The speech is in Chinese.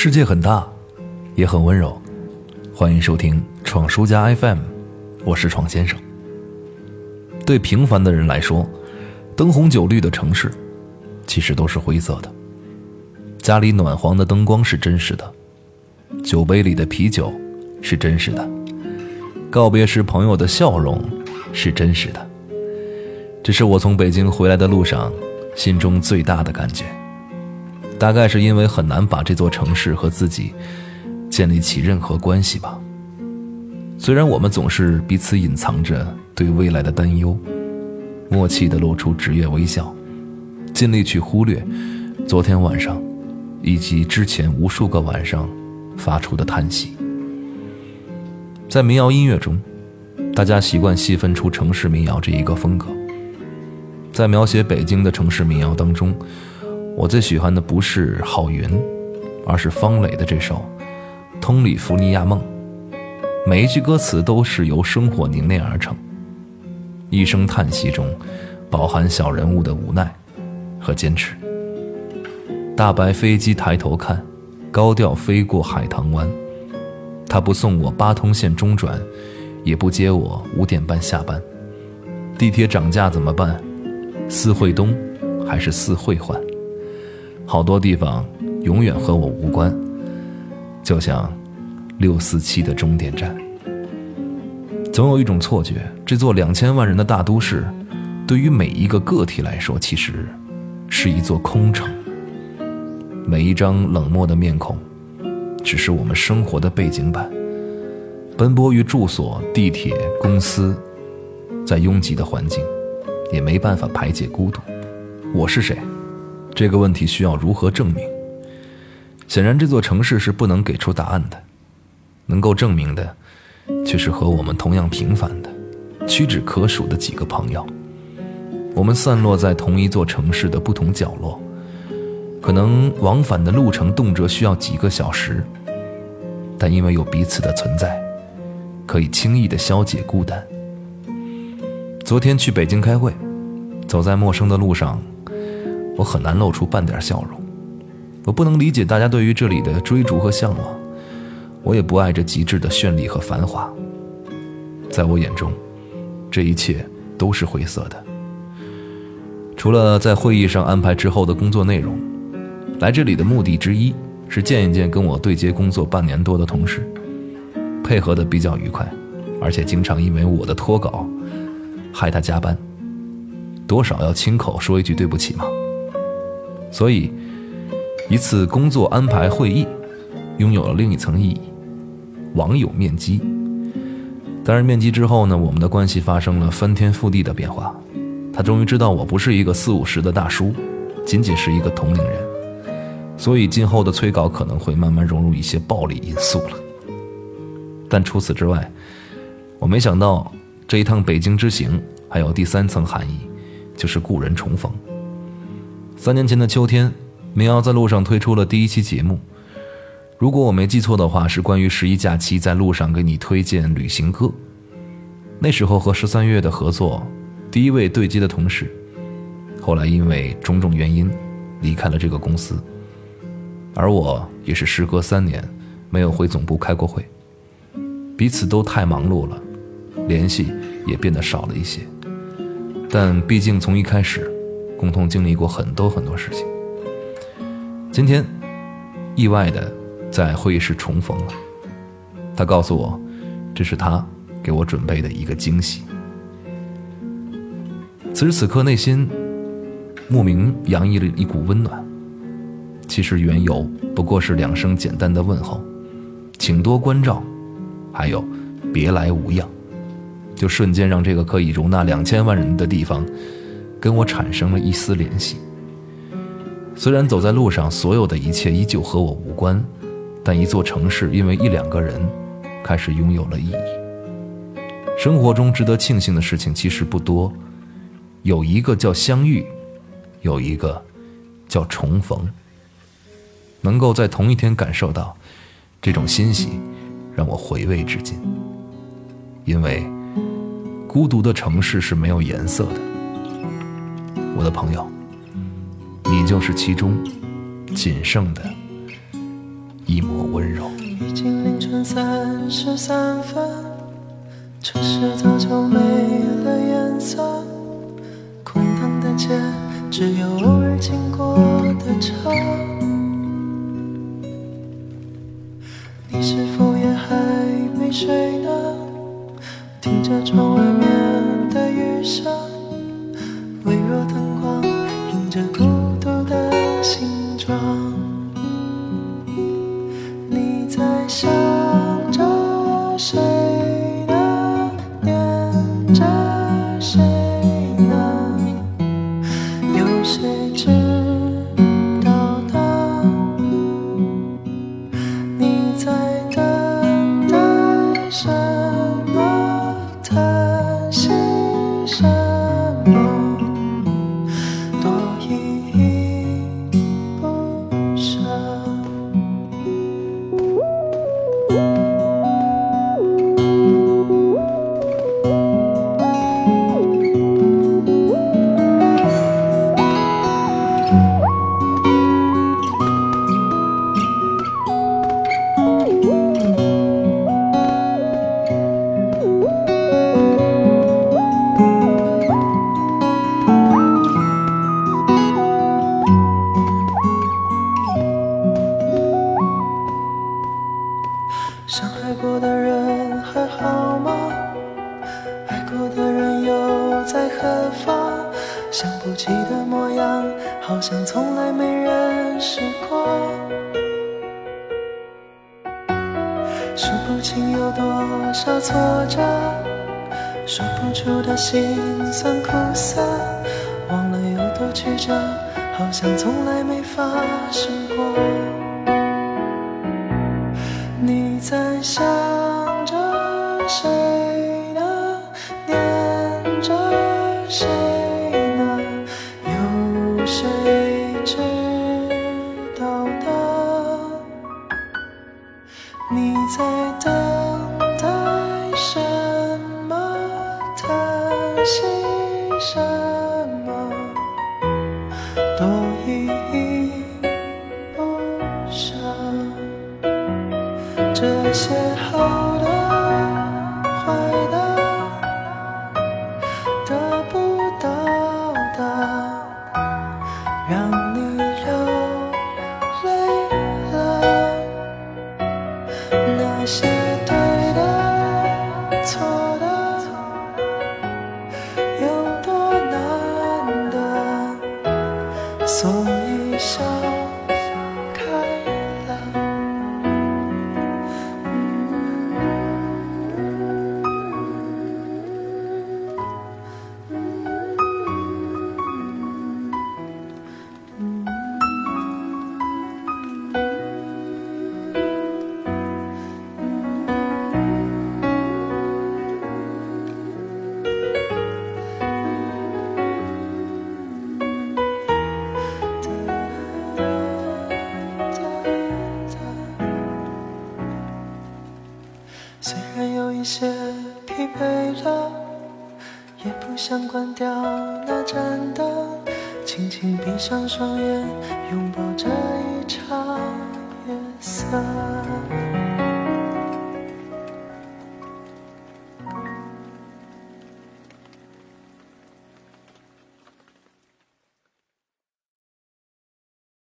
世界很大，也很温柔。欢迎收听闯书家 FM，我是闯先生。对平凡的人来说，灯红酒绿的城市，其实都是灰色的。家里暖黄的灯光是真实的，酒杯里的啤酒是真实的，告别时朋友的笑容是真实的。这是我从北京回来的路上，心中最大的感觉。大概是因为很难把这座城市和自己建立起任何关系吧。虽然我们总是彼此隐藏着对未来的担忧，默契地露出职业微笑，尽力去忽略昨天晚上以及之前无数个晚上发出的叹息。在民谣音乐中，大家习惯细分出城市民谣这一个风格。在描写北京的城市民谣当中。我最喜欢的不是郝云，而是方磊的这首《通里弗尼亚梦》。每一句歌词都是由生活凝练而成，一声叹息中，饱含小人物的无奈和坚持。大白飞机抬头看，高调飞过海棠湾。他不送我八通线中转，也不接我五点半下班。地铁涨价怎么办？四惠东还是四惠环？好多地方永远和我无关，就像六四七的终点站。总有一种错觉，这座两千万人的大都市，对于每一个个体来说，其实是一座空城。每一张冷漠的面孔，只是我们生活的背景板。奔波于住所、地铁、公司，在拥挤的环境，也没办法排解孤独。我是谁？这个问题需要如何证明？显然，这座城市是不能给出答案的。能够证明的，却是和我们同样平凡的、屈指可数的几个朋友。我们散落在同一座城市的不同角落，可能往返的路程动辄需要几个小时，但因为有彼此的存在，可以轻易的消解孤单。昨天去北京开会，走在陌生的路上。我很难露出半点笑容，我不能理解大家对于这里的追逐和向往，我也不爱这极致的绚丽和繁华。在我眼中，这一切都是灰色的。除了在会议上安排之后的工作内容，来这里的目的之一是见一见跟我对接工作半年多的同事，配合的比较愉快，而且经常因为我的脱稿，害他加班，多少要亲口说一句对不起嘛。所以，一次工作安排会议，拥有了另一层意义——网友面基。当然，面基之后呢，我们的关系发生了翻天覆地的变化。他终于知道我不是一个四五十的大叔，仅仅是一个同龄人。所以，今后的催稿可能会慢慢融入一些暴力因素了。但除此之外，我没想到这一趟北京之行还有第三层含义，就是故人重逢。三年前的秋天，民谣在路上推出了第一期节目。如果我没记错的话，是关于十一假期在路上给你推荐旅行歌。那时候和十三月的合作，第一位对接的同事，后来因为种种原因离开了这个公司，而我也是时隔三年没有回总部开过会，彼此都太忙碌了，联系也变得少了一些。但毕竟从一开始。共同经历过很多很多事情，今天意外的在会议室重逢了。他告诉我，这是他给我准备的一个惊喜。此时此刻，内心莫名洋溢了一股温暖。其实缘由不过是两声简单的问候，请多关照，还有别来无恙，就瞬间让这个可以容纳两千万人的地方。跟我产生了一丝联系。虽然走在路上，所有的一切依旧和我无关，但一座城市因为一两个人，开始拥有了意义。生活中值得庆幸的事情其实不多，有一个叫相遇，有一个叫重逢。能够在同一天感受到这种欣喜，让我回味至今。因为孤独的城市是没有颜色的。我的朋友，你就是其中仅剩的一。抹温柔。已经凌晨三十三分，城市早就没了颜色，空荡的街只有偶尔经过的车。你是否也还没睡呢？听着窗外面的雨声，微弱灯光映着孤独的形状。你在想着谁呢？念着谁呢？有谁知道呢？你在等待什么？叹息什么？数不清有多少挫折，说不出的辛酸苦涩，忘了有多曲折，好像从来没发生过。你在想着谁在等。想关掉那盏灯轻轻闭上双眼拥抱这一场夜色。